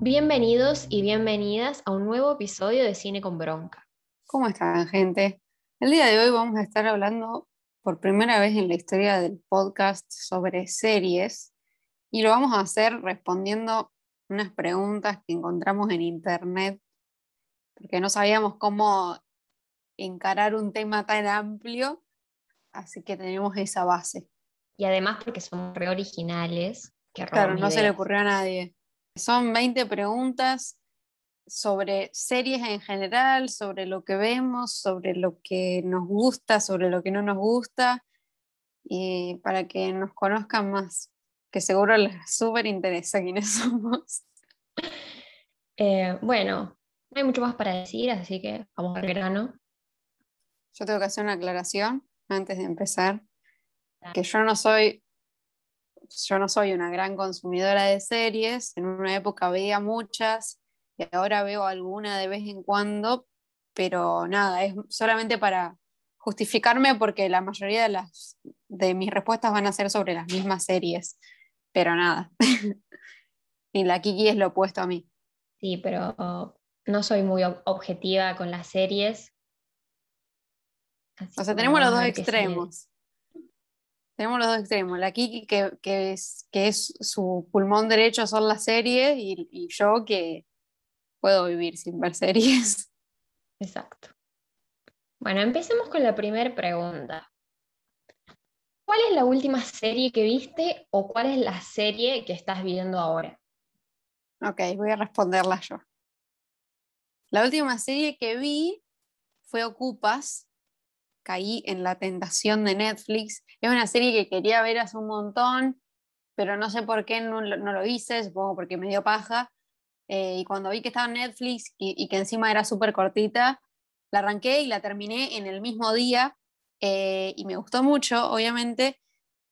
Bienvenidos y bienvenidas a un nuevo episodio de Cine con Bronca. ¿Cómo están, gente? El día de hoy vamos a estar hablando por primera vez en la historia del podcast sobre series y lo vamos a hacer respondiendo unas preguntas que encontramos en internet porque no sabíamos cómo encarar un tema tan amplio, así que tenemos esa base. Y además porque son re originales. Que claro, no se le ocurrió a nadie. Son 20 preguntas sobre series en general, sobre lo que vemos, sobre lo que nos gusta, sobre lo que no nos gusta, y para que nos conozcan más, que seguro les súper interesa quiénes somos. Eh, bueno, no hay mucho más para decir, así que vamos al grano. Yo tengo que hacer una aclaración antes de empezar, que yo no soy yo no soy una gran consumidora de series, en una época veía muchas y ahora veo alguna de vez en cuando, pero nada, es solamente para justificarme porque la mayoría de las de mis respuestas van a ser sobre las mismas series, pero nada. y la Kiki es lo opuesto a mí. Sí, pero no soy muy ob- objetiva con las series. Así O sea, tenemos los dos extremos. Tenemos los dos extremos. La Kiki, que, que es, que es su pulmón derecho son las series, y, y yo que puedo vivir sin ver series. Exacto. Bueno, empecemos con la primera pregunta. ¿Cuál es la última serie que viste o cuál es la serie que estás viendo ahora? Ok, voy a responderla yo. La última serie que vi fue Ocupas. Caí en la tentación de Netflix. Es una serie que quería ver hace un montón, pero no sé por qué no, no lo hice, supongo porque me dio paja. Eh, y cuando vi que estaba en Netflix y, y que encima era súper cortita, la arranqué y la terminé en el mismo día. eh, y me gustó mucho, obviamente.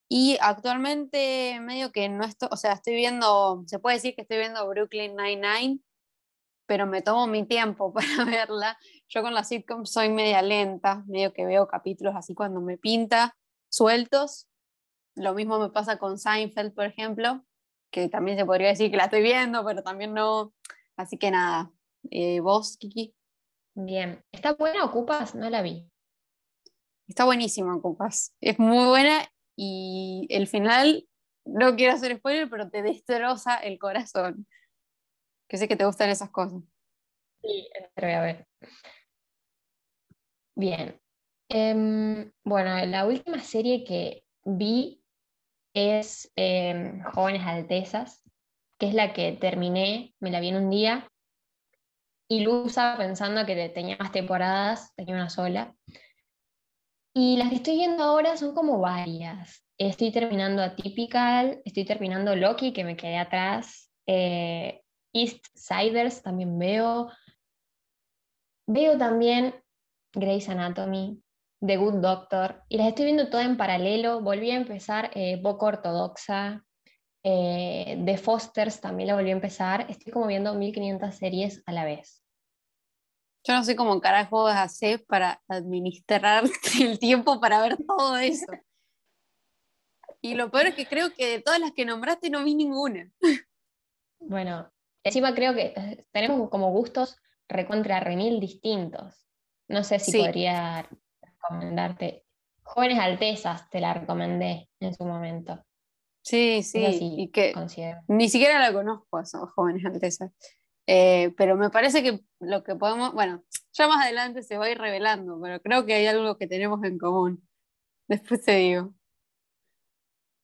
Y actualmente medio que no estoy, o sea, estoy viendo, se puede decir que estoy viendo Brooklyn Nine-Nine, pero me tomo mi tiempo para verla. Yo con la sitcom soy media lenta, medio que veo capítulos así cuando me pinta, sueltos. Lo mismo me pasa con Seinfeld, por ejemplo, que también se podría decir que la estoy viendo, pero también no. Así que nada. Eh, ¿Vos, Kiki? Bien. ¿Está buena? ¿Ocupas? No la vi. Está buenísima, Ocupas. Es muy buena y el final, no quiero hacer spoiler, pero te destroza el corazón. Que sé que te gustan esas cosas. Sí, voy a ver. Bien. Em, bueno, la última serie que vi es em, Jóvenes Altezas, que es la que terminé, me la vi en un día, ilusa pensando que tenía más temporadas, tenía una sola. Y las que estoy viendo ahora son como varias. Estoy terminando Atypical, estoy terminando Loki, que me quedé atrás. eh, East Siders también veo. Veo también Grey's Anatomy, The Good Doctor, y las estoy viendo todas en paralelo. Volví a empezar eh, Poco Ortodoxa, eh, The Fosters también la volví a empezar. Estoy como viendo 1500 series a la vez. Yo no sé cómo carajo vas a hacer para administrar el tiempo para ver todo eso. Y lo peor es que creo que de todas las que nombraste no vi ninguna. Bueno, encima creo que eh, tenemos como gustos recontra remil distintos. No sé si Sí. podría recomendarte. Jóvenes Altezas te la recomendé en su momento. Sí, sí, y que considero. ni siquiera la conozco a esos jóvenes altezas. Eh, pero me parece que lo que podemos, bueno, ya más adelante se va a ir revelando, pero creo que hay algo que tenemos en común. Después te digo.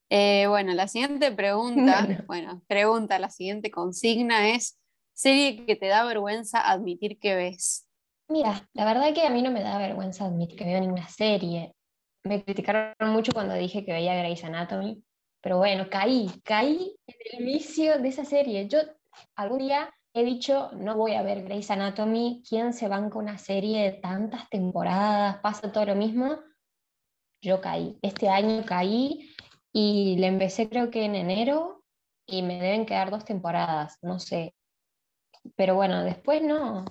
Eh, bueno, la siguiente pregunta, bueno, pregunta, la siguiente consigna es, serie que te da vergüenza admitir que ves. Mira, la verdad que a mí no me da vergüenza admitir que veo ninguna serie. Me criticaron mucho cuando dije que veía Grey's Anatomy, pero bueno, caí, caí en el vicio de esa serie. Yo algún día he dicho, no voy a ver Grey's Anatomy, ¿quién se banca una serie de tantas temporadas? Pasa todo lo mismo. Yo caí, este año caí y le empecé creo que en enero y me deben quedar dos temporadas, no sé. Pero bueno, después no,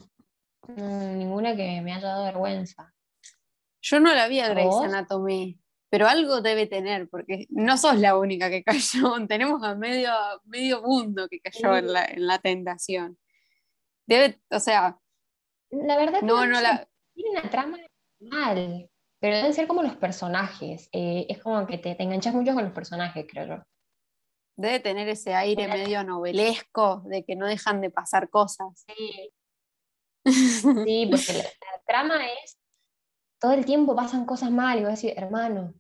no, ninguna que me haya dado vergüenza. Yo no la vi a Grey's. Anatomy. pero algo debe tener, porque no sos la única que cayó, tenemos a medio, medio mundo que cayó en la, en la tentación. Debe, o sea... La verdad no, no, la... tiene una trama mal, pero deben ser como los personajes. Eh, es como que te, te enganchas mucho con los personajes, creo yo. Debe tener ese aire medio novelesco de que no dejan de pasar cosas. Sí, sí porque la, trama es, todo el tiempo pasan cosas mal y voy a decir, hermano,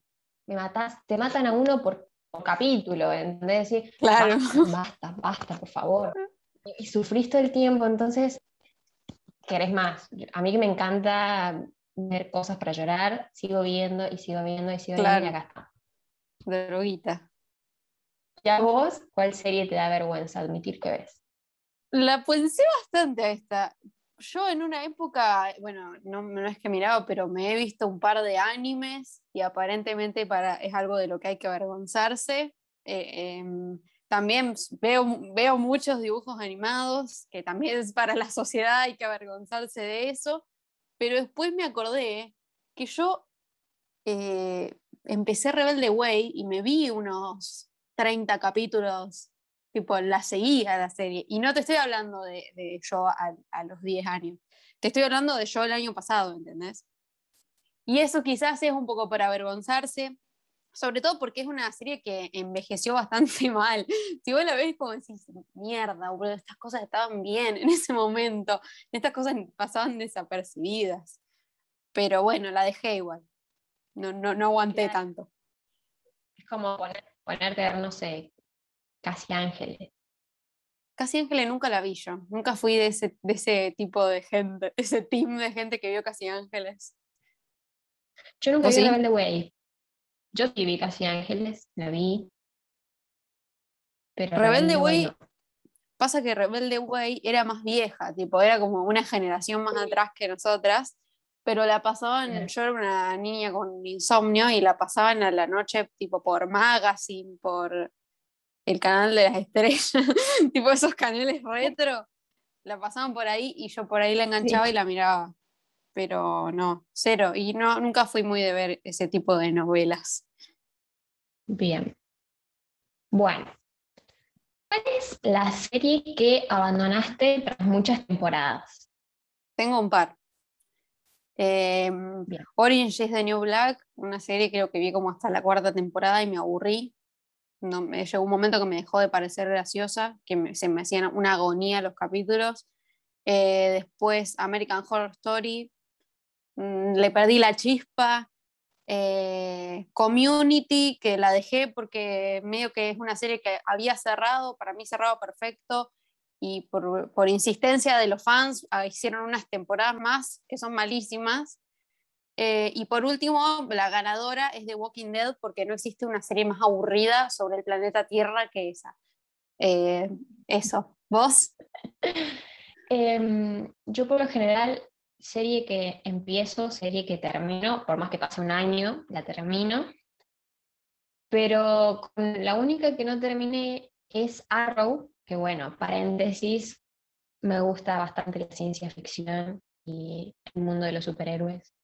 me matas, te matan a uno por, capítulo, ¿entendés? Decir, claro. Basta, basta, por favor. Y, sufrís todo el tiempo, entonces querés más. A mí que me encanta ver cosas para llorar, sigo viendo y sigo viendo y sigo viendo y acá está. Droguita. ¿Ya vos cuál serie te da vergüenza admitir que ves? La pensé bastante a esta. Yo en una época, bueno, no, es que miraba, pero me he visto un par de animes y aparentemente para, es algo de lo que hay que avergonzarse. Eh, em, también veo, veo muchos dibujos animados, que también es para la sociedad, hay que avergonzarse de eso, pero después me acordé que yo eh, empecé Rebelde Way y me vi unos 30 capítulos, tipo, la seguía la serie. Y no te estoy hablando de, yo a, los 10 años, te estoy hablando de yo el año pasado, ¿entendés? Y eso quizás es un poco para avergonzarse, sobre todo porque es una serie que envejeció bastante mal. Si vos la ves como decís, mierda, estas cosas estaban bien en ese momento, estas cosas pasaban desapercibidas. Pero bueno, la dejé igual. No, no, no aguanté tanto. Es como poner ponerte a no sé, Casi Ángeles. Casi Ángeles nunca la vi yo, nunca fui de ese, de ese tipo de gente, ese team de gente que vio Casi Ángeles. Yo nunca vi sí? Rebelde Way. Yo sí vi Casi Ángeles, la vi. Pero Rebelde Way, pasa que Rebelde Way era más vieja, tipo, era como una generación más atrás que nosotras, pero la pasaban, yo era una niña con insomnio y la pasaban a la noche tipo por Magazine, por el canal de las estrellas, tipo esos canales retro, la pasaban por ahí y yo por ahí la enganchaba y la miraba, pero no, cero, y no, nunca fui muy de ver ese tipo de novelas. Bien. Bueno, ¿cuál es la serie que abandonaste tras muchas temporadas? Tengo un par. Em, Orange is the New Black, una serie creo que vi como hasta la cuarta temporada y me aburrí. No, me llegó un momento que me dejó de parecer graciosa, que se me hacían una agonía los capítulos. Eh, después American Horror Story, mm, le perdí la chispa. Eh, Community, que la dejé porque medio que es una serie que había cerrado, para mí cerrado perfecto, y por, insistencia de los fans ah, hicieron unas temporadas más que son malísimas. Eh, y por último, la ganadora es The Walking Dead porque no existe una serie más aburrida sobre el planeta Tierra que esa. Eh, eso, ¿vos? Em, yo por lo general, serie que empiezo, serie que termino, por más que pase un año, la termino. Pero la única que no terminé es Arrow, que bueno, paréntesis, me gusta bastante la ciencia ficción y el mundo de los superhéroes.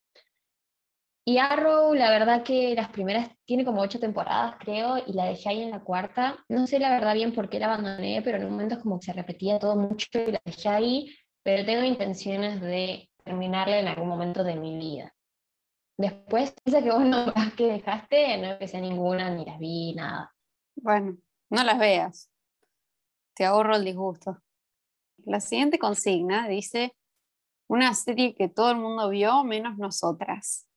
Y Arrow, la verdad que las primeras, tiene como ocho temporadas, creo, y la dejé ahí en la cuarta. No sé la verdad bien por qué la abandoné, pero en un momento como que se repetía todo mucho y la dejé ahí, pero tengo intenciones de terminarla en algún momento de mi vida. Después, esa que vos no que dejaste, no empecé ninguna, ni las vi, nada. Bueno, no las veas. Te ahorro el disgusto. La siguiente consigna dice, una serie que todo el mundo vio menos nosotras.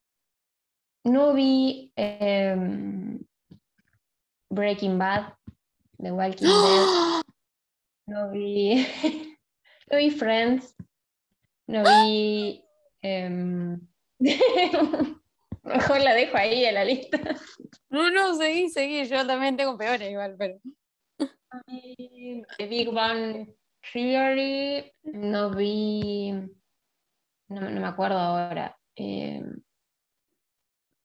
No vi em, Breaking Bad, The Walking Dead. No vi, no vi Friends. No vi... Em, mejor la dejo ahí en la lista. No, no, seguí, seguí. Yo también tengo peores igual, pero... The Big Bang Theory, no vi, no, me acuerdo ahora. Eh,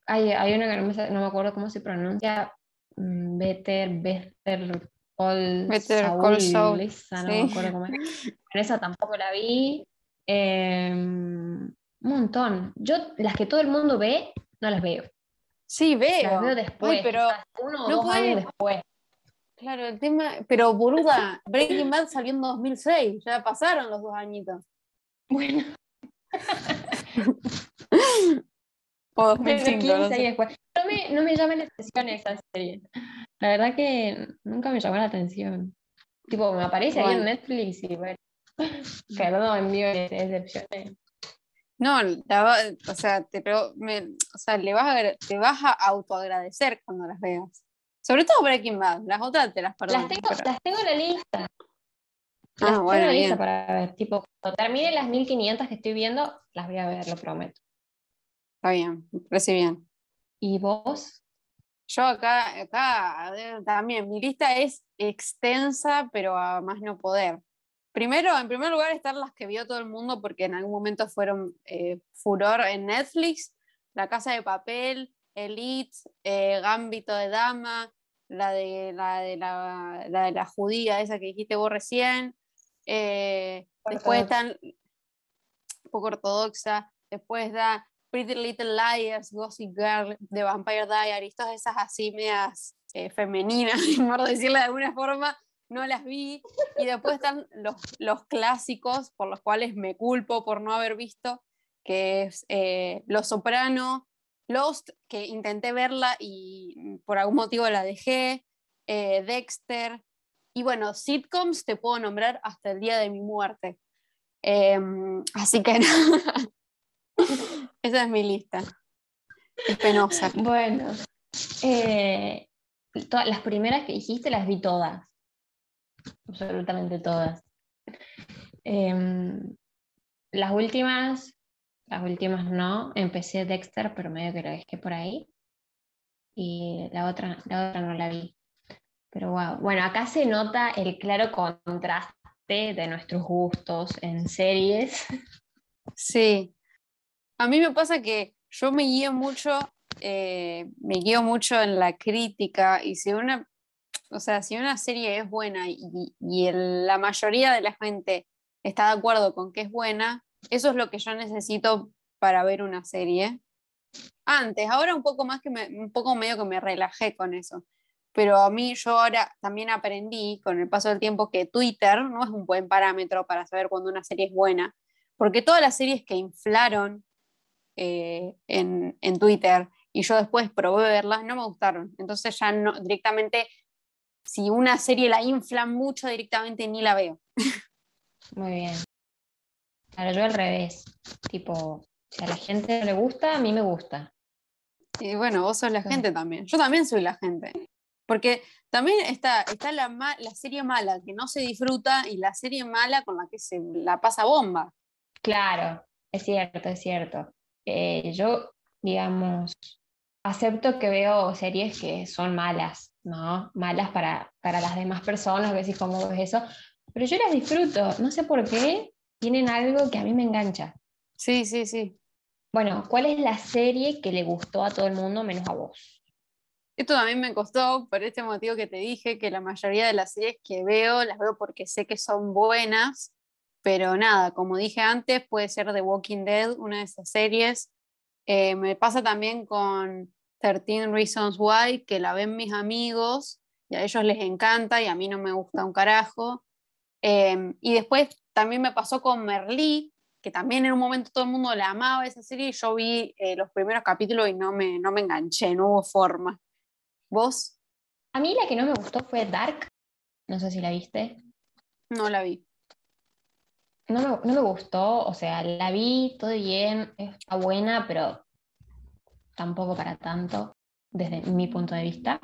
hay, hay, una que no me, no me, acuerdo cómo se pronuncia, mm, Better, Better Call Better Call Saul. No me acuerdo cómo es. esa tampoco la vi. Eh, un montón. Yo, las que todo el mundo ve, no las veo. Sí, veo. Las veo después, Ay, pero uno o no dos puede- años después. Claro, el tema, pero boluda, Breaking Bad salió en 2006, ya pasaron los dos añitos. Bueno, O pero 2005, 15 no sé. después. No me, no me llama la atención esa serie. La verdad que nunca me llamó la atención. Tipo, me aparece ahí en. Netflix y bueno, perdón, mío, de decepciones. No, la o sea, te, me- o sea, le vas a, te vas a autoagradecer cuando las veas. Sobre todo Breaking Bad, las otras te las perdono. Las tengo, pero- las tengo en la lista. Las Ah, tengo bueno, en la lista para ver. Tipo, cuando termine las 1500 que estoy viendo, las voy a ver, lo prometo. Está bien, me parece bien. ¿Y vos? Yo acá, acá eh, también, mi lista es extensa, pero a más no poder. Primero, en primer lugar, están las que vio todo el mundo porque en algún momento fueron eh, furor en Netflix. La Casa de Papel, Elite, eh, Gambito de Dama, la de la, de la, la de la judía, esa que dijiste vos recién. Eh, después están poco ortodoxa. Después da Pretty Little Liars, Gossip Girl, The Vampire Diaries, todas esas así medias eh, femeninas, por decirlo de alguna forma, no las vi. Y después están los, clásicos por los cuales me culpo por no haber visto, que es eh, Los Soprano, Lost, que intenté verla y por algún motivo la dejé, eh, Dexter. Y bueno, sitcoms te puedo nombrar hasta el día de mi muerte. Em, así que nada. Esa es mi lista. Es penosa. Bueno, eh, to- las primeras que dijiste las vi todas. Absolutamente todas. Em, las últimas, las últimas no. Empecé Dexter, pero medio que lo dejé por ahí. Y la otra, la otra no la vi. Pero wow. Bueno, acá se nota el claro contraste de nuestros gustos en series. Sí. A mí me pasa que yo me guío mucho, eh, me guío mucho en la crítica y si una, o sea, si una serie es buena y, y el- la mayoría de la gente está de acuerdo con que es buena, eso es lo que yo necesito para ver una serie. Antes, ahora un poco más que me, un poco medio que me relajé con eso. Pero a mí yo ahora también aprendí con el paso del tiempo que Twitter no es un buen parámetro para saber cuando una serie es buena, porque todas las series que inflaron eh, en, en Twitter y yo después probé verlas no me gustaron. Entonces ya no, directamente, si una serie la inflan mucho, directamente ni la veo. Muy bien. Ahora yo al revés. Tipo, si a la gente no le gusta, a mí me gusta. Y bueno, vos sos la Sí. gente también. Yo también soy la gente. Porque también está, está la, ma- la serie mala que no se disfruta y la serie mala con la que se la pasa bomba. Claro, es cierto, es cierto. Eh, yo, digamos, acepto que veo series que son malas, ¿no? Malas para, para las demás personas, que decís cómo ves eso, pero yo las disfruto, no sé por qué, tienen algo que a mí me engancha. Sí, sí, sí. Bueno, ¿cuál es la serie que le gustó a todo el mundo menos a vos? Esto también me costó por este motivo que te dije, que la mayoría de las series que veo las veo porque sé que son buenas, pero nada, como dije antes, puede ser The Walking Dead, una de esas series. Eh, me pasa también con 13 Reasons Why, que la ven mis amigos y a ellos les encanta y a mí no me gusta un carajo. Eh, y después también me pasó con Merlí, que también en un momento todo el mundo la amaba esa serie y yo vi eh, los primeros capítulos y no me, no me enganché, no hubo forma. ¿Vos? A mí la que no me gustó fue Dark, no sé si la viste. No la vi. No me, no me gustó, o sea, la vi, todo bien, está buena, pero tampoco para tanto, desde mi punto de vista.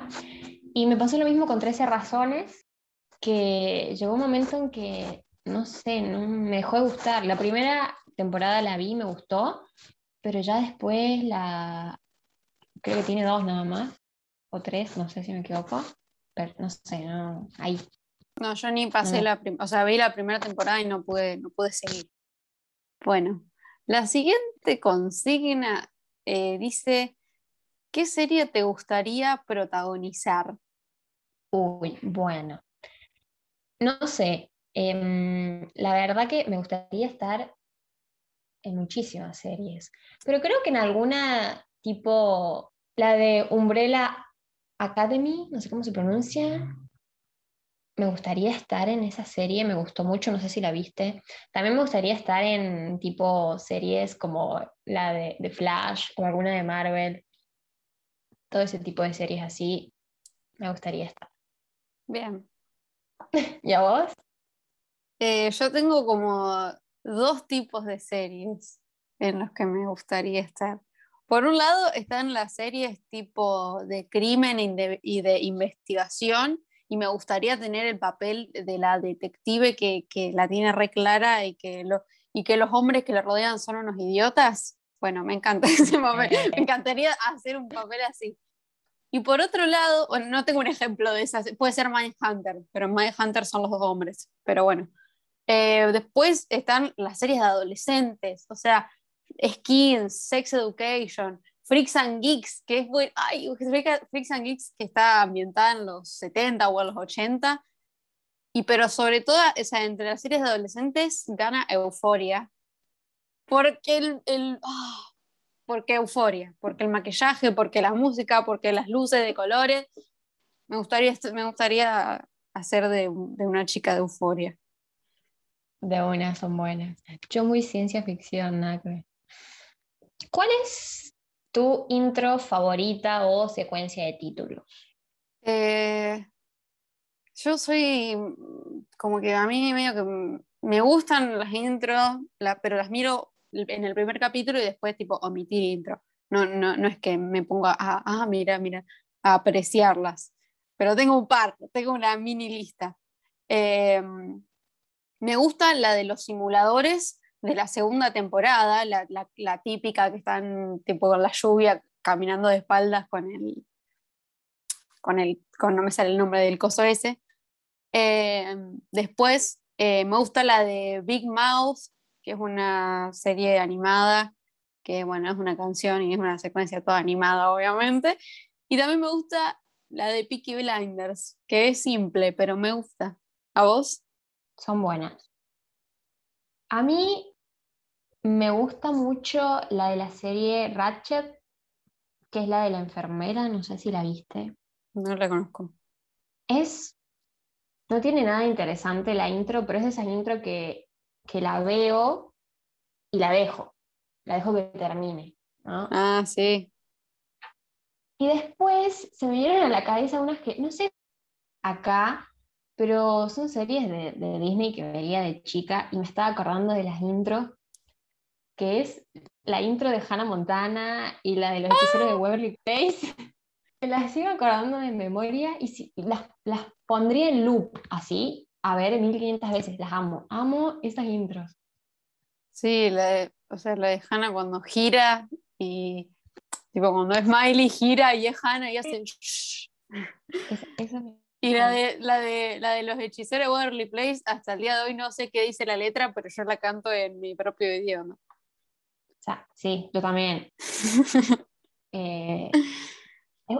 Y me pasó lo mismo con 13 razones, que llegó un momento en que, no sé, no me dejó de gustar. La primera temporada la vi, me gustó, pero ya después la, creo que tiene dos nada más, o tres, no sé si me equivoco, pero no sé, no, ahí. No, yo ni pasé No. la primera, o sea, vi la primera temporada y no pude, no pude seguir. Bueno, la siguiente consigna eh, dice, ¿qué serie te gustaría protagonizar? Uy, bueno. No sé. em, la verdad que me gustaría estar en muchísimas series. Pero creo que en alguna tipo La de Umbrella Academy, no sé cómo se pronuncia. Me gustaría estar en esa serie, me gustó mucho, no sé si la viste. También me gustaría estar en tipo series como la de, de Flash o alguna de Marvel. Todo ese tipo de series así, me gustaría estar. Bien. ¿Y a vos? Eh, yo tengo como dos tipos de series en los que me gustaría estar. Por un lado están las series tipo de crimen y de, y de investigación y me gustaría tener el papel de la detective que, que la tiene re clara y que, lo, y que los hombres que le rodean son unos idiotas. Bueno, me encanta ese papel. Me encantaría hacer un papel así. Y por otro lado, no tengo un ejemplo de esas, puede ser Hunter pero Hunter son los dos hombres, pero bueno. Eh, después están las series de adolescentes, o sea, Skins, Sex Education, Freaks and Geeks, que es muy, ay, Freaks and Geeks que está ambientada en los 70 o en los 80, y pero sobre todo, o sea, entre las series de adolescentes gana Euforia, porque el, el ah, porque euforia, porque el maquillaje, porque la música, porque las luces de colores. Me gustaría, me gustaría hacer de, de una chica de euforia. De una, son buenas. Yo muy ciencia ficción, nada ¿Cuál es tu intro favorita o secuencia de títulos? Eh, yo soy como que a mí medio me gustan las intros, pero las miro en el primer capítulo y después tipo omitir intro. No, no, no es que me ponga a, ah, mira, mira, a apreciarlas. Pero tengo un par, tengo una mini lista. Em, me gusta la de los simuladores de la segunda temporada, la, típica que están tipo con la lluvia caminando de espaldas con el, con el, con, no me sale el nombre del coso ese. Em, después eh, me gusta la de Big Mouth, que es una serie animada, que bueno, es una canción y es una secuencia toda animada, obviamente. Y también me gusta la de Peaky Blinders, que es simple, pero me gusta. ¿A vos? Son buenas. A mí me gusta mucho la de la serie Ratchet, que es la de la enfermera, no sé si la viste. No la conozco. Es, no tiene nada interesante la intro, pero es esa intro que que la veo y la dejo, la dejo que termine. Ah, sí. Y después se me vinieron a la cabeza unas que, no sé, acá, pero son series de, Disney que veía de chica y me estaba acordando de las intros, que es la intro de Hannah Montana y la de los hechiceros de Waverly Place. Me las sigo acordando de memoria y si, las, las pondría en loop, así, a ver 1500 veces, las amo, amo esas intros. Sí, la de, o sea, la de Hannah cuando gira y tipo cuando es Miley gira y es Hannah y hace y la de, la, de, la de los hechiceros de Waverly Place, hasta el día de hoy no sé qué dice la letra, pero yo la canto en mi propio idioma. Sí, yo también. Eh,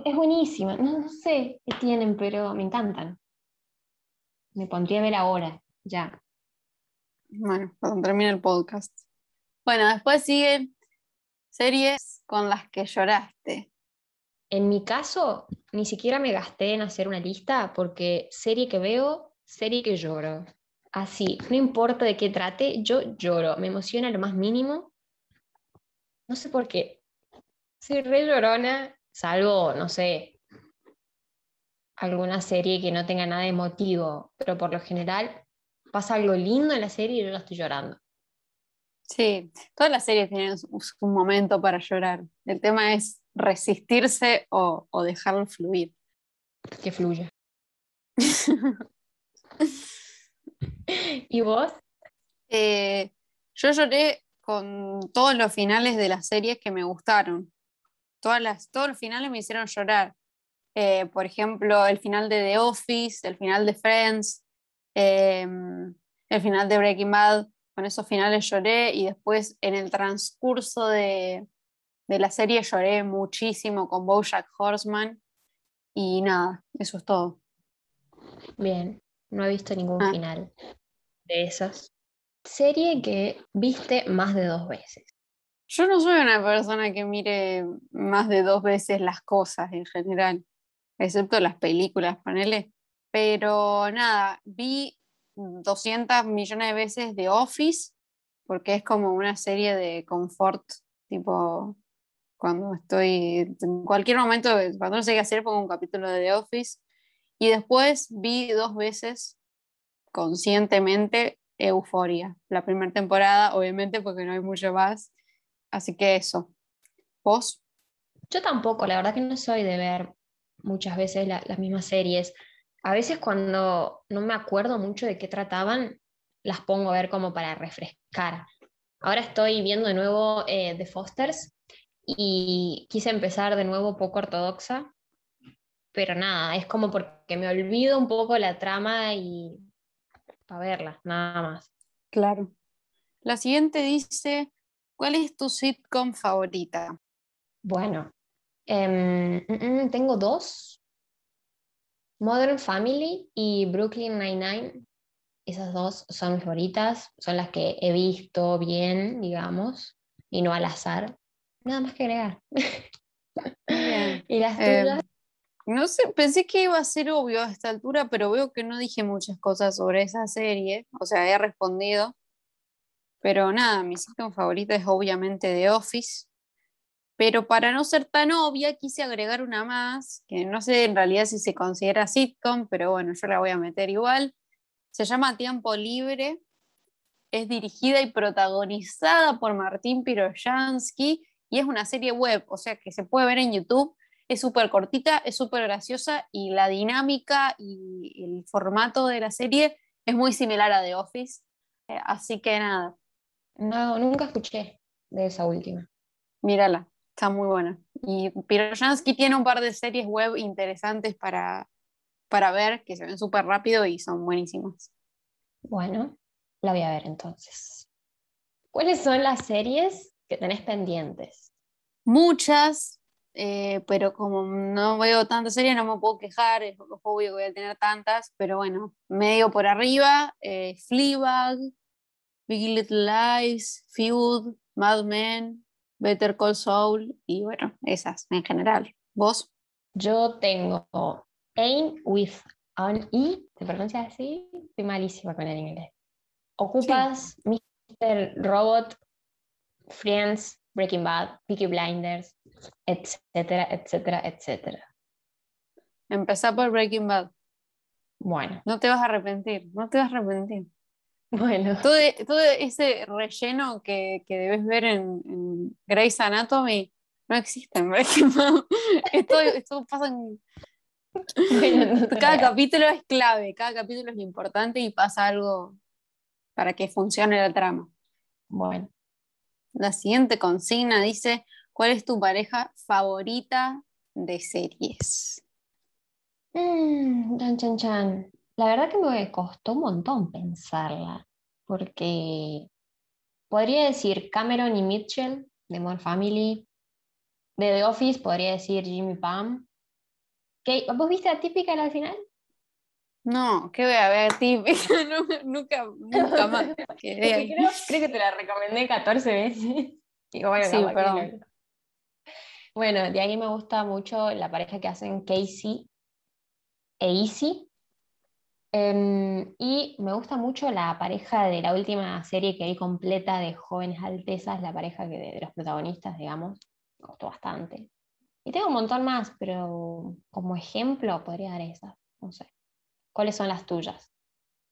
es, buenísima, no, no, sé qué tienen, pero me encantan. Me pondría a ver ahora, ya. Bueno, cuando termine el podcast. Bueno, después siguen series con las que lloraste. En mi caso, ni siquiera me gasté en hacer una lista porque serie que veo, serie que lloro. Así, no importa de qué trate, yo lloro, me emociona lo más mínimo. No sé por qué. Soy re llorona, salvo, no sé, alguna serie que no tenga nada de emotivo, pero por lo general pasa algo lindo en la serie y yo la estoy llorando. Sí, todas las series tienen un momento para llorar. El tema es resistirse o, dejarlo fluir. Que fluya. ¿Y vos? Eh, yo lloré con todos los finales de las series que me gustaron. Todas las, todos los finales me hicieron llorar. Eh, por ejemplo, el final de The Office, el final de Friends, em, el final de Breaking Bad, con esos finales lloré y después en el transcurso de, la serie lloré muchísimo con Bojack Horseman y nada, eso es todo. Bien, no he visto ningún ah. final de esas. Serie que viste más de dos veces. Yo no soy una persona que mire más de dos veces las cosas en general, excepto las películas, ponele. Pero nada, vi 200 millones de veces de Office, porque es como una serie de confort, tipo, cuando estoy, en cualquier momento, cuando no sé qué hacer, pongo un capítulo de The Office. Y después vi dos veces conscientemente Euforia, la primera temporada, obviamente, porque no hay mucho más. Así que eso. ¿Vos? Yo tampoco, la verdad que no soy de ver muchas veces las mismas series. A veces cuando no me acuerdo mucho de qué trataban, las pongo a ver como para refrescar. Ahora estoy viendo de nuevo eh, The Fosters y quise empezar de nuevo poco ortodoxa, pero nada, es como porque me olvido un poco la trama y para verla, nada más. Claro. La siguiente dice, ¿cuál es tu sitcom favorita? Bueno, em, mm, mm, tengo dos. Modern Family y Brooklyn Nine-Nine. Esas dos son mis favoritas, son las que he visto bien, digamos, y no al azar. Nada más que agregar. ¿Y las em, tuyas? No sé, pensé que iba a ser obvio a esta altura, pero veo que no dije muchas cosas sobre esa serie. O sea, he respondido. Pero nada, mi sitcom favorita es obviamente The Office. Pero para no ser tan obvia, quise agregar una más, que no sé en realidad si se considera sitcom, pero bueno, yo la voy a meter igual. Se llama Tiempo Libre. Es dirigida y protagonizada por Martín Piroyansky y es una serie web, o sea que se puede ver en YouTube es súper cortita, es súper graciosa y la dinámica y el formato de la serie es muy similar a The Office. Eh, así que nada. No, nunca escuché de esa última. Mírala, está muy buena. Y Pirojansky tiene un par de series web interesantes para, para ver, que se ven súper rápido y son buenísimas. Bueno, la voy a ver entonces. ¿Cuáles son las series que tenés pendientes? Muchas, eh, pero como no veo tantas series no me puedo quejar, es obvio que voy a tener tantas, pero bueno, medio por arriba, eh, Fleabag, Big Little Lies, Feud, Mad Men, Better Call Saul y bueno, esas en general. ¿Vos? Yo tengo Aim with an E, ¿se pronuncia así? Estoy malísima con el inglés. Ocupas Mr. Robot, Friends, Breaking Bad, Peaky Blinders, etcétera, etcétera, etcétera. Empezá por Breaking Bad. Bueno. No te vas a arrepentir, no te vas a arrepentir. Bueno. Todo, ese relleno que, debes ver en, Grey's Anatomy no existe en Breaking Bad. esto, pasa en... cada capítulo es clave, cada capítulo es importante y pasa algo para que funcione la trama. Bueno. La siguiente consigna dice, ¿cuál es tu pareja favorita de series? Mm, chan, chan, chan. La verdad que me costó un montón pensarla, porque podría decir Cameron y Mitchell de More Family, de The Office podría decir Jimmy Pam. ¿Vos viste la típica al final? No, ¿qué voy a ver típica? nunca, nunca más. creo, creo, que te la recomendé 14 veces. bueno, sí, perdón. Bueno, de ahí me gusta mucho la pareja que hacen Casey e Easy. Em, y me gusta mucho la pareja de la última serie que vi completa de Jóvenes Altezas, la pareja que de, los protagonistas, digamos. Me gustó bastante. Y tengo un montón más, pero como ejemplo podría dar esas. No sé. ¿Cuáles son las tuyas?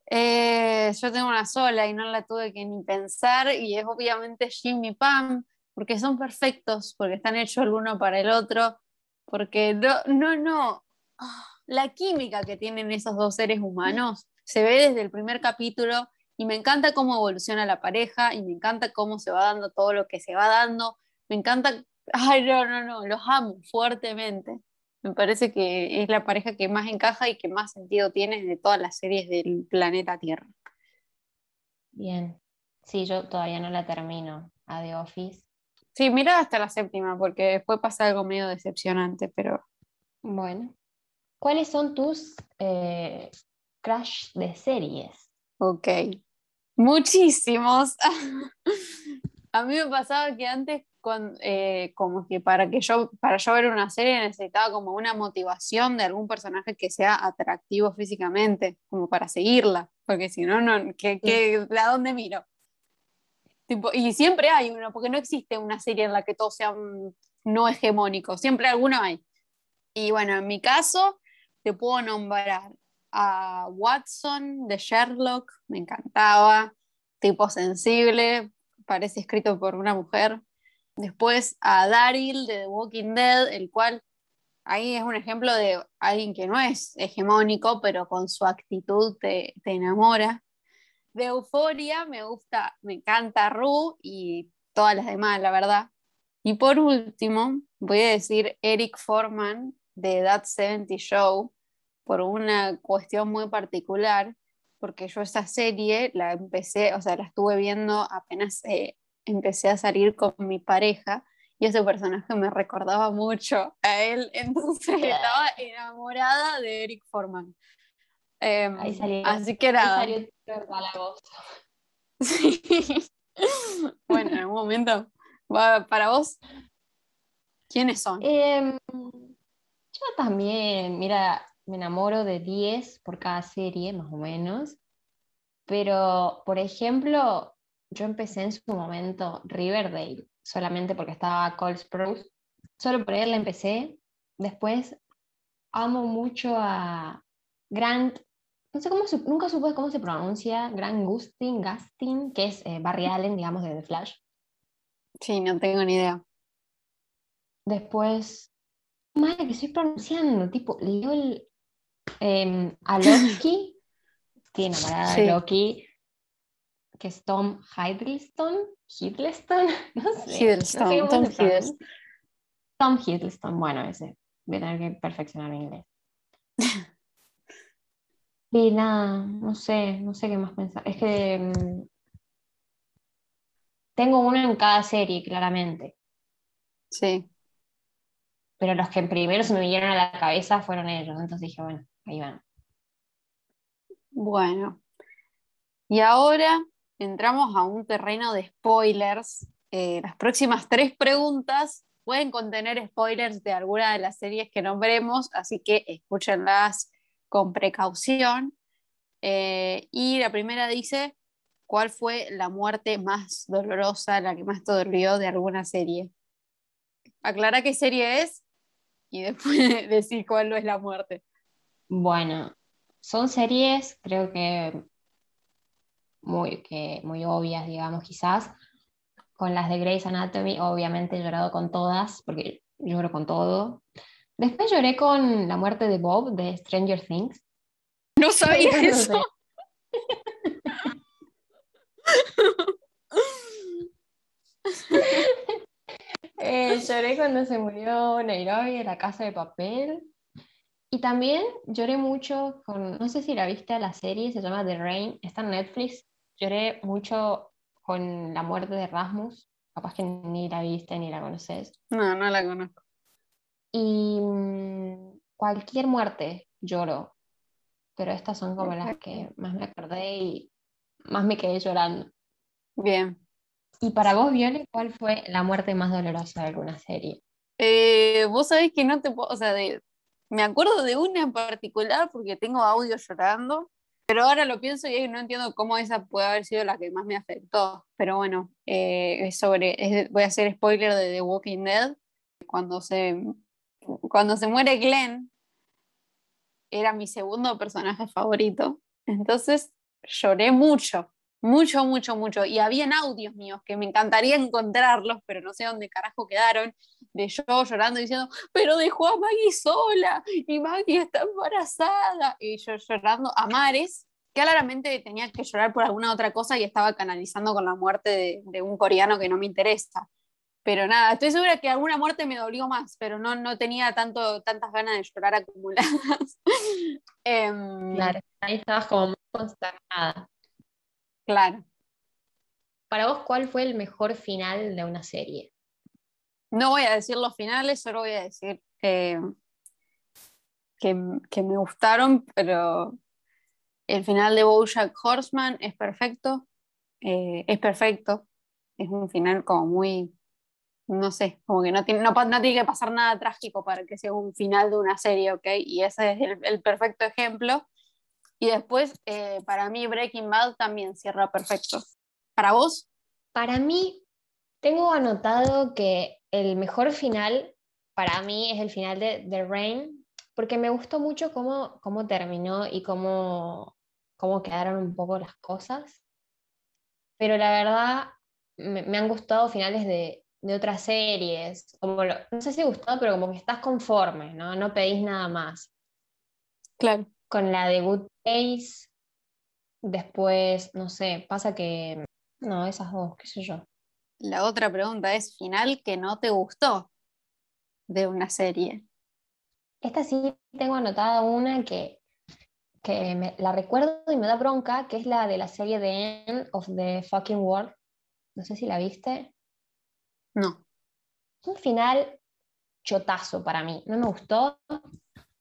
Eh, yo tengo una sola y no la tuve que ni pensar y es obviamente Jimmy Pam, porque son perfectos, porque están hechos el uno para el otro, porque no, no, no, ah, la química que tienen esos dos seres humanos se ve desde el primer capítulo y me encanta cómo evoluciona la pareja y me encanta cómo se va dando todo lo que se va dando, me encanta, ay no, no, no, los amo fuertemente. Me parece que es la pareja que más encaja y que más sentido tiene de todas las series del planeta Tierra. Bien. Sí, yo todavía no la termino a The Office. Sí, mira hasta la séptima, porque después pasa algo medio decepcionante, pero. Bueno. ¿Cuáles son tus eh, crash de series? Ok. Muchísimos. A mí me pasaba que antes, eh, como que para que yo, para yo ver una serie necesitaba como una motivación de algún personaje que sea atractivo físicamente, como para seguirla, porque si no, no ¿qué, qué, ¿a dónde miro? Tipo, y siempre hay uno, porque no existe una serie en la que todos sean no hegemónicos, siempre alguno hay. Y bueno, en mi caso, te puedo nombrar a Watson de Sherlock, me encantaba, tipo sensible, parece escrito por una mujer. Después a Daryl de The Walking Dead, el cual ahí es un ejemplo de alguien que no es hegemónico, pero con su actitud te, enamora. De Euforia me gusta, me encanta Rue y todas las demás, la verdad. Y por último, voy a decir Eric Forman de That 70 Show, por una cuestión muy particular, porque yo esa serie la empecé, o sea, la estuve viendo apenas eh, empecé a salir con mi pareja y ese personaje me recordaba mucho a él, entonces estaba enamorada de Eric Forman. Em, así que era... bueno, en un momento, para vos, ¿quiénes son? Em, yo también, mira, me enamoro de 10 por cada serie, más o menos. Pero, por ejemplo, yo empecé en su momento Riverdale, solamente porque estaba Cole Sprouse. Solo por él la empecé. Después amo mucho a Grant, no sé cómo, nunca supe cómo se pronuncia, Grant Gustin, que es eh, Barry Allen, digamos, de The Flash. Sí, no tengo ni idea. Después, madre, que estoy pronunciando, tipo, leo el, eh, a Loki, tiene enamorada de Loki, que es Tom Hiddleston, Hiddleston, no sé. Hiddleston, Tom Hiddleston. Tom Hiddleston, bueno, ese, voy a tener que perfeccionar mi inglés. Y nada, no sé, no sé qué más pensar. Es que mm, tengo uno en cada serie, claramente. Sí. Pero los que primero se me vinieron a la cabeza fueron ellos. Entonces dije, bueno, ahí van. Bueno, y ahora entramos a un terreno de spoilers. Eh, las próximas tres preguntas pueden contener spoilers de alguna de las series que nombremos, así que escúchenlas con precaución. Eh, y la primera dice, ¿cuál fue la muerte más dolorosa, la que más te dolió de alguna serie? Aclara qué serie es y después decir cuál es la muerte. Bueno, son series, creo que muy, que muy obvias, digamos, quizás. Con las de Grey's Anatomy, obviamente he llorado con todas, porque lloro con todo. Después lloré con la muerte de Bob de Stranger Things. No sabía eso. Eh, lloré cuando se murió Nairobi de la casa de papel. Y también lloré mucho con, no sé si la viste la serie, se llama The Rain, está en Netflix. Lloré mucho con la muerte de Rasmus, capaz que ni la viste ni la conoces. No, no la conozco. Y mm, cualquier muerte lloro, pero estas son como las que más me acordé y más me quedé llorando. Bien. ¿Y para vos, Viole, cuál fue la muerte más dolorosa de alguna serie? Eh, vos sabés que no te puedo, o sea, de, me acuerdo de una en particular porque tengo audio llorando, pero ahora lo pienso y no entiendo cómo esa puede haber sido la que más me afectó. Pero bueno, eh, es sobre, voy a hacer spoiler de The Walking Dead. Cuando se, cuando se muere Glenn, era mi segundo personaje favorito. Entonces lloré mucho, mucho, mucho, mucho. Y habían audios míos que me encantaría encontrarlos, pero no sé dónde carajo quedaron, de yo llorando diciendo, pero dejó a Maggie sola y Maggie está embarazada. Y yo llorando a mares, que claramente tenía que llorar por alguna otra cosa y estaba canalizando con la muerte de, un coreano que no me interesa. Pero nada, estoy segura que alguna muerte me dolió más, pero no, no tenía tanto, tantas ganas de llorar acumuladas. Em, claro, ahí estabas como muy consternada. Claro. Para vos, ¿cuál fue el mejor final de una serie? No voy a decir los finales, solo voy a decir que, que, me gustaron, pero el final de Bojack Horseman es perfecto. Eh, es perfecto. es un final como muy, no sé, como que no tiene, no, no tiene que pasar nada trágico para que sea un final de una serie, ¿ok? Y ese es el, el perfecto ejemplo. Y después, eh, para mí, Breaking Bad también cierra perfecto. ¿Para vos? Para mí, tengo anotado que el mejor final para mí es el final de The Rain, porque me gustó mucho cómo, cómo terminó y cómo, cómo quedaron un poco las cosas. Pero la verdad, me, me han gustado finales de, de otras series. Como no sé si gustado, pero como que estás conforme, ¿no? No pedís nada más. Claro. Con la de Good Place, después, no sé, pasa que. No, esas dos, qué sé yo. La otra pregunta es: final que no te gustó de una serie. Esta sí tengo anotada una que, que me, la recuerdo y me da bronca, que es la de la serie The End of the Fucking World. No sé si la viste. No. Un final chotazo para mí. No me gustó.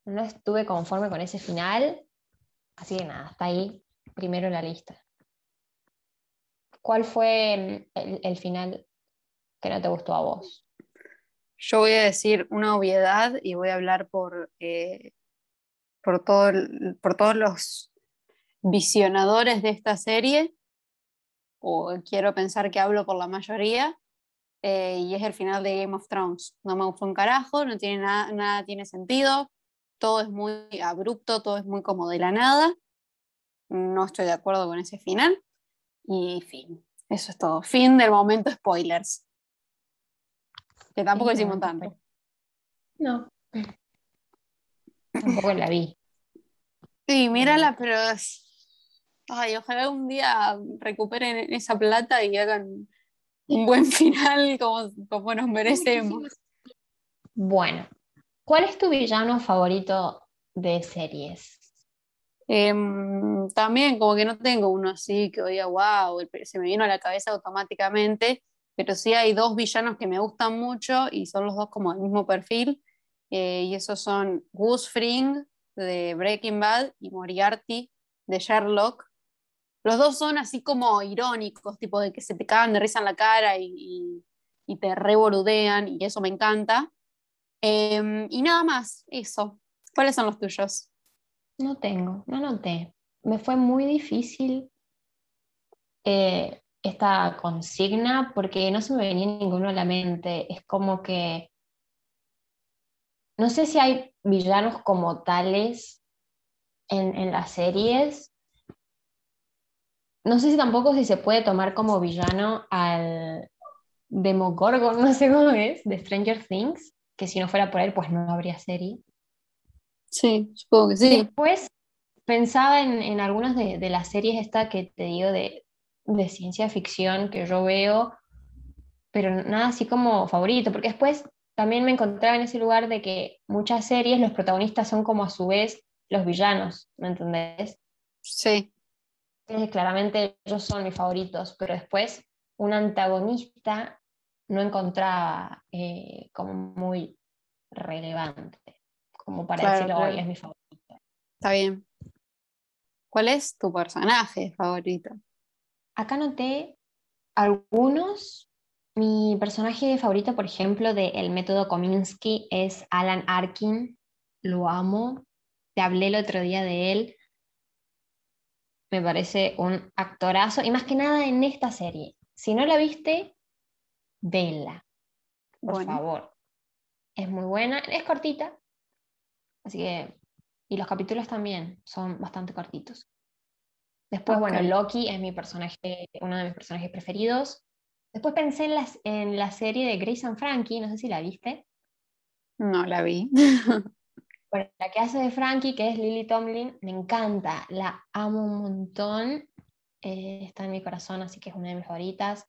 No estuve conforme con ese final. Así que nada, está ahí primero en la lista. ¿Cuál fue el, el final que no te gustó a vos? Yo voy a decir una obviedad y voy a hablar por, eh, por, todo, por todos los visionadores de esta serie, o quiero pensar que hablo por la mayoría, eh, y es el final de Game of Thrones. No me gustó un carajo, no tiene nada, nada tiene sentido, todo es muy abrupto, todo es muy como de la nada. No estoy de acuerdo con ese final. Y fin, eso es todo. Fin del momento spoilers. Que tampoco Sí, decimos no, tanto. No. Tampoco la vi. Sí, mírala, pero Ay, ojalá un día recuperen esa plata y hagan un buen final como, como nos merecemos. Bueno, ¿cuál es tu villano favorito de series? Em, también como que no tengo uno así que diga, wow, se me vino a la cabeza automáticamente, pero sí hay dos villanos que me gustan mucho y son los dos como del mismo perfil, eh, y esos son Gus Fring de Breaking Bad y Moriarty de Sherlock. Los dos son así como irónicos, tipo de que se te cagan de risa en la cara y, y- y te reboludean, y eso me encanta. Em, y nada más, eso. ¿Cuáles son los tuyos? No tengo, no noté. Me fue muy difícil eh, esta consigna porque no se me venía ninguno a la mente. Es como que no sé si hay villanos como tales en, en las series. No sé si tampoco si se puede tomar como villano al Demogorgon, no sé cómo es, de Stranger Things, que si no fuera por él, pues no habría serie. Sí, supongo que sí. después pensaba en, en algunas de, de las series esta que te digo de, de ciencia ficción que yo veo, pero nada así como favorito, porque después también me encontraba en ese lugar de que muchas series los protagonistas son como a su vez los villanos, ¿me entendés? Sí, Entonces, claramente ellos son mis favoritos, pero después un antagonista no encontraba eh, como muy relevante, como para Claro, decirlo, claro. hoy es mi favorito. está bien. ¿Cuál es tu personaje favorito? Acá noté algunos. Mi personaje favorito, por ejemplo, de El método Kominsky es Alan Arkin. Lo amo. Te hablé el otro día de él. Me parece un actorazo. Y más que nada en esta serie. Si no la viste, vela. Por Bueno. favor. Es muy buena. Es cortita. Así que. Y los capítulos también son bastante cortitos. Después, bueno, Ok. Loki es mi personaje, uno de mis personajes preferidos. Después pensé en, las, en la serie de Grace and Frankie, no sé si la viste. No la vi. Bueno, la que hace de Frankie, que es Lily Tomlin, me encanta, la amo un montón. eh, está en mi corazón, así que es una de mis favoritas.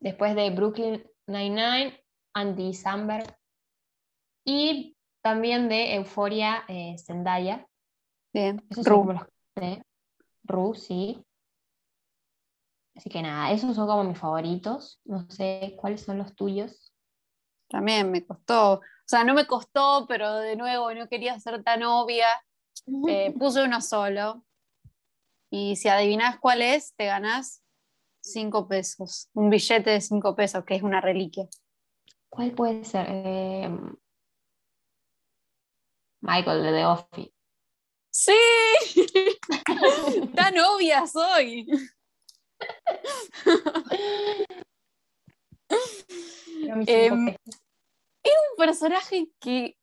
Después de Brooklyn Nine-Nine, Andy Samberg. Y también de Euforia eh, Zendaya. Bien. Esos son como los que Ru, sí. Así que nada, esos son como mis favoritos. No sé cuáles son los tuyos. También me costó. O sea, no me costó, pero de nuevo no quería ser tan obvia. Eh, puse uno solo. Y si adivinás cuál es, te ganás cinco pesos. Un billete de cinco pesos, que es una reliquia. ¿Cuál puede ser? Eh, Michael de The Office. ¡Sí! Tan obvia soy. Em, es un personaje que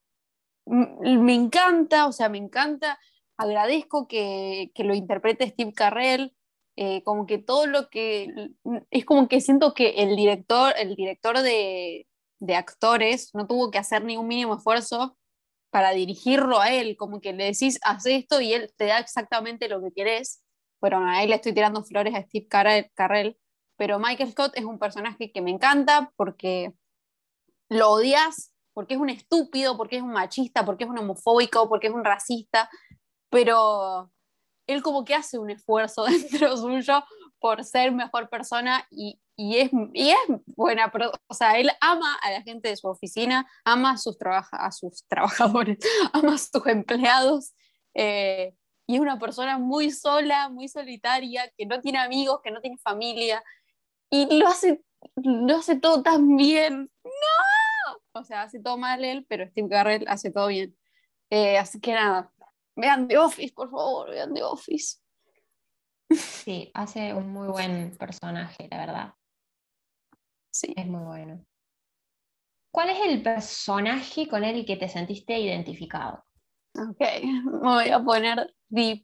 me encanta, o sea, me encanta. Agradezco que, que lo interprete Steve Carrell. Eh, como que todo lo que es como que siento que el director, el director de, de actores no tuvo que hacer ningún mínimo esfuerzo para dirigirlo a él, como que le decís, haz esto y él te da exactamente lo que querés. Bueno, a él le estoy tirando flores a Steve Carrell, pero Michael Scott es un personaje que me encanta porque lo odias, porque es un estúpido, porque es un machista, porque es un homofóbico, porque es un racista, pero él como que hace un esfuerzo dentro suyo por ser mejor persona y, y, es, y es buena, o sea, él ama a la gente de su oficina, ama a sus, a sus trabajadores, ama a sus empleados. Eh, y es una persona muy sola, muy solitaria, que no tiene amigos, que no tiene familia, y lo hace, lo hace todo tan bien. ¡No! O sea, hace todo mal él, pero Steve Carrell hace todo bien. Eh, así que nada, vean The Office, por favor, vean The Office. Sí, hace un muy buen personaje, la verdad. Sí. Es muy bueno. ¿Cuál es el personaje con el que te sentiste identificado? Ok, me voy a poner deep.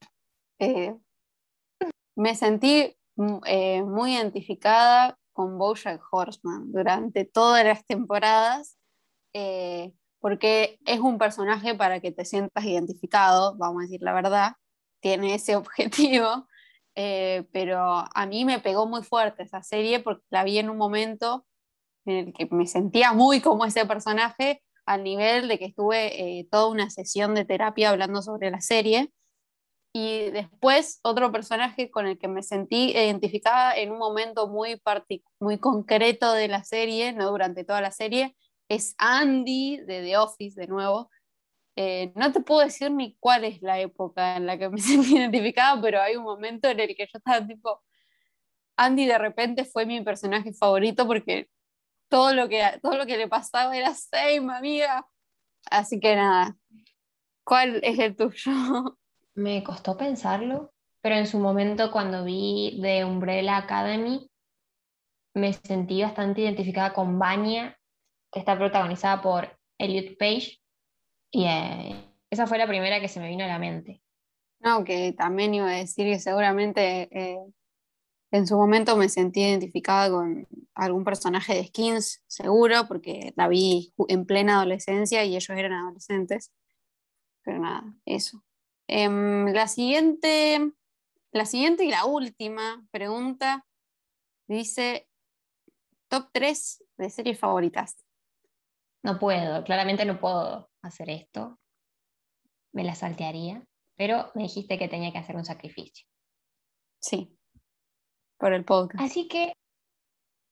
Eh, me sentí mm, eh, muy identificada con Bojack Horseman durante todas las temporadas, eh, porque es un personaje para que te sientas identificado, vamos a decir la verdad, tiene ese objetivo eh, pero a mí me pegó muy fuerte esa serie porque la vi en un momento en el que me sentía muy como ese personaje, al nivel de que estuve eh, toda una sesión de terapia hablando sobre la serie. Y después otro personaje con el que me sentí identificada en un momento muy, muy concreto de la serie, no durante toda la serie, es Andy de The Office de nuevo, eh, no te puedo decir ni cuál es la época en la que me sentí identificada, pero hay un momento en el que yo estaba tipo, Andy de repente fue mi personaje favorito porque todo lo que, todo lo que le pasaba era same, amiga. Así que nada, ¿cuál es el tuyo? Me costó pensarlo, pero en su momento cuando vi The Umbrella Academy, me sentí bastante identificada con Vanya, que está protagonizada por Elliot Page, y eh, esa fue la primera que se me vino a la mente. No, que también iba a decir que seguramente eh, en su momento me sentí identificada con algún personaje de Skins, seguro, porque la vi en plena adolescencia y ellos eran adolescentes. Pero nada, eso. Em, la, siguiente, la siguiente y la última pregunta dice top 3 de series favoritas. No puedo, claramente no puedo hacer esto, me la saltearía, pero me dijiste que tenía que hacer un sacrificio. Sí, por el podcast. Así que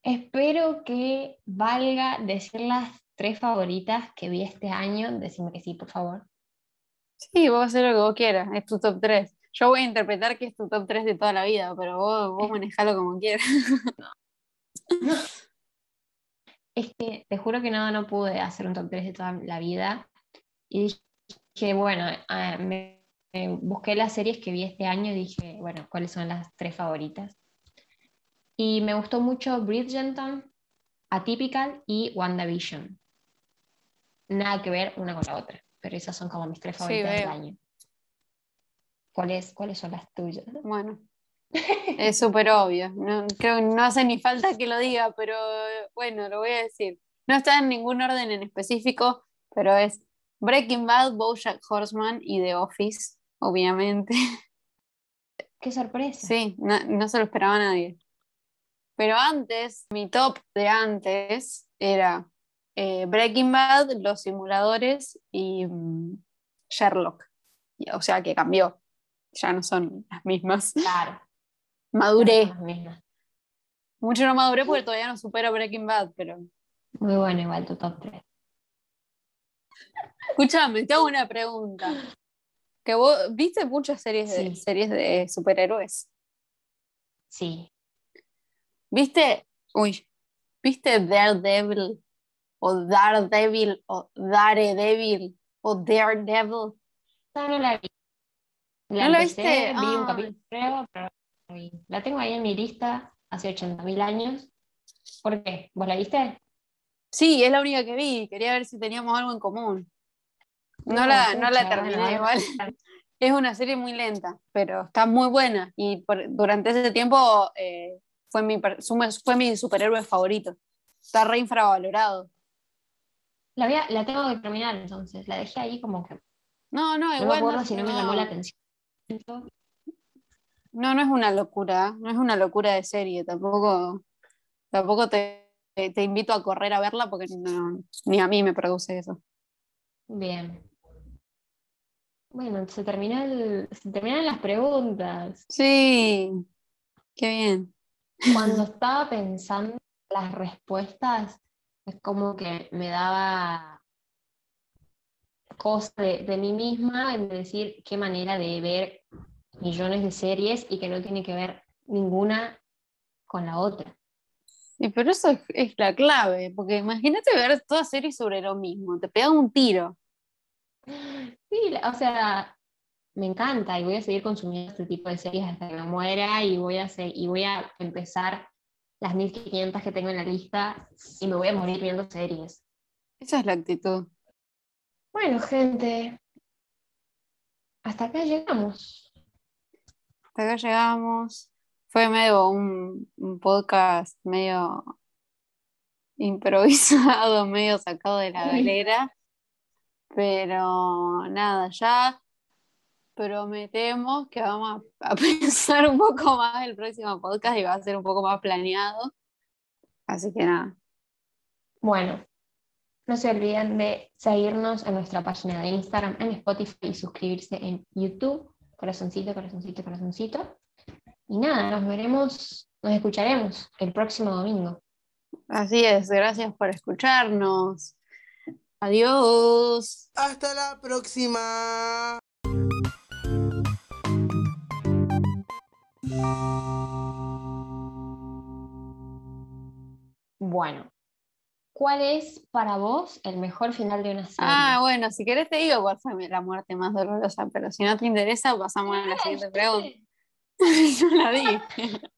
espero que valga decir las tres favoritas que vi este año. Decime que sí, por favor. Sí, vos hacer lo que vos quieras, es tu top 3. Yo voy a interpretar que es tu top 3 de toda la vida, pero vos, vos manejalo como quieras. Es que te juro que no, no pude hacer un top 3 de toda la vida. Y dije, bueno, ah, me, busqué las series que vi este año y dije, bueno, ¿cuáles son las tres favoritas? Y me gustó mucho Bridgerton, Atypical y WandaVision. Nada que ver una con la otra, pero esas son como mis tres favoritas del año. ¿Cuáles, ¿Cuáles son las tuyas? Bueno, es súper obvio. No, creo que no hace ni falta que lo diga, pero bueno, lo voy a decir. No está en ningún orden en específico, pero es Breaking Bad, Bojack Horseman y The Office, obviamente. Qué sorpresa. Sí, no, se lo esperaba nadie. Pero antes, mi top de antes era eh, Breaking Bad, Los Simuladores y mm, Sherlock. O sea que cambió. Ya no son las mismas. Claro. Maduré. Mucho no maduré porque todavía no supero Breaking Bad, pero. Muy bueno, igual tu top 3. Escúchame, te hago una pregunta. Que vos viste muchas series de, series de superhéroes. Sí. ¿Viste? Uy, ¿viste Daredevil? O Daredevil, o Daredevil, o Daredevil. No, no la vi. La ¿No la viste? Vi un Ay. capítulo, pero la tengo ahí en mi lista hace 80.000 años. ¿Por qué? ¿Vos la viste? Sí, es la única que vi. Quería ver si teníamos algo en común. No, No, la, no la terminé bueno, igual. Es una serie muy lenta, pero está muy buena. Y por- durante ese tiempo eh, fue, mi, fue mi superhéroe favorito. Está re infravalorado. La, voy a- la tengo que terminar entonces. La dejé ahí como que. No, no, No me igual. acuerdo no, si no me llamó la atención. No, no es una locura, no es una locura de serie, tampoco, tampoco te, te invito a correr a verla porque no- ni a mí me produce eso. Bien. Bueno, se terminó el, se terminaron las preguntas. Sí, qué bien. Cuando estaba pensando las respuestas, es como que me daba cosa de, de mí misma en decir qué manera de ver millones de series y que no tiene que ver ninguna con la otra. Y pero eso es, es la clave, porque imagínate ver toda serie sobre lo mismo, te pega un tiro. Sí, o sea, me encanta y voy a seguir consumiendo este tipo de series hasta que me muera y voy a, y voy a empezar las 1500 que tengo en la lista y me voy a morir viendo series. Esa es la actitud. Bueno, gente, hasta acá llegamos. Hasta acá llegamos. Fue medio un, un podcast medio improvisado, medio sacado de la galera. Pero nada, ya prometemos que vamos a, a pensar un poco más el próximo podcast y va a ser un poco más planeado. Así que nada. Bueno, no se olviden de seguirnos en nuestra página de Instagram, en Spotify y suscribirse en YouTube. Corazoncito, corazoncito, corazoncito. Y nada, nos veremos, nos escucharemos el próximo domingo. Así es, gracias por escucharnos. Adiós. Hasta la próxima. Bueno, ¿cuál es para vos el mejor final de una serie? Ah, bueno, si querés te digo cuál fue la muerte más dolorosa, pero si no te interesa, pasamos a la siguiente pregunta. Yo la di.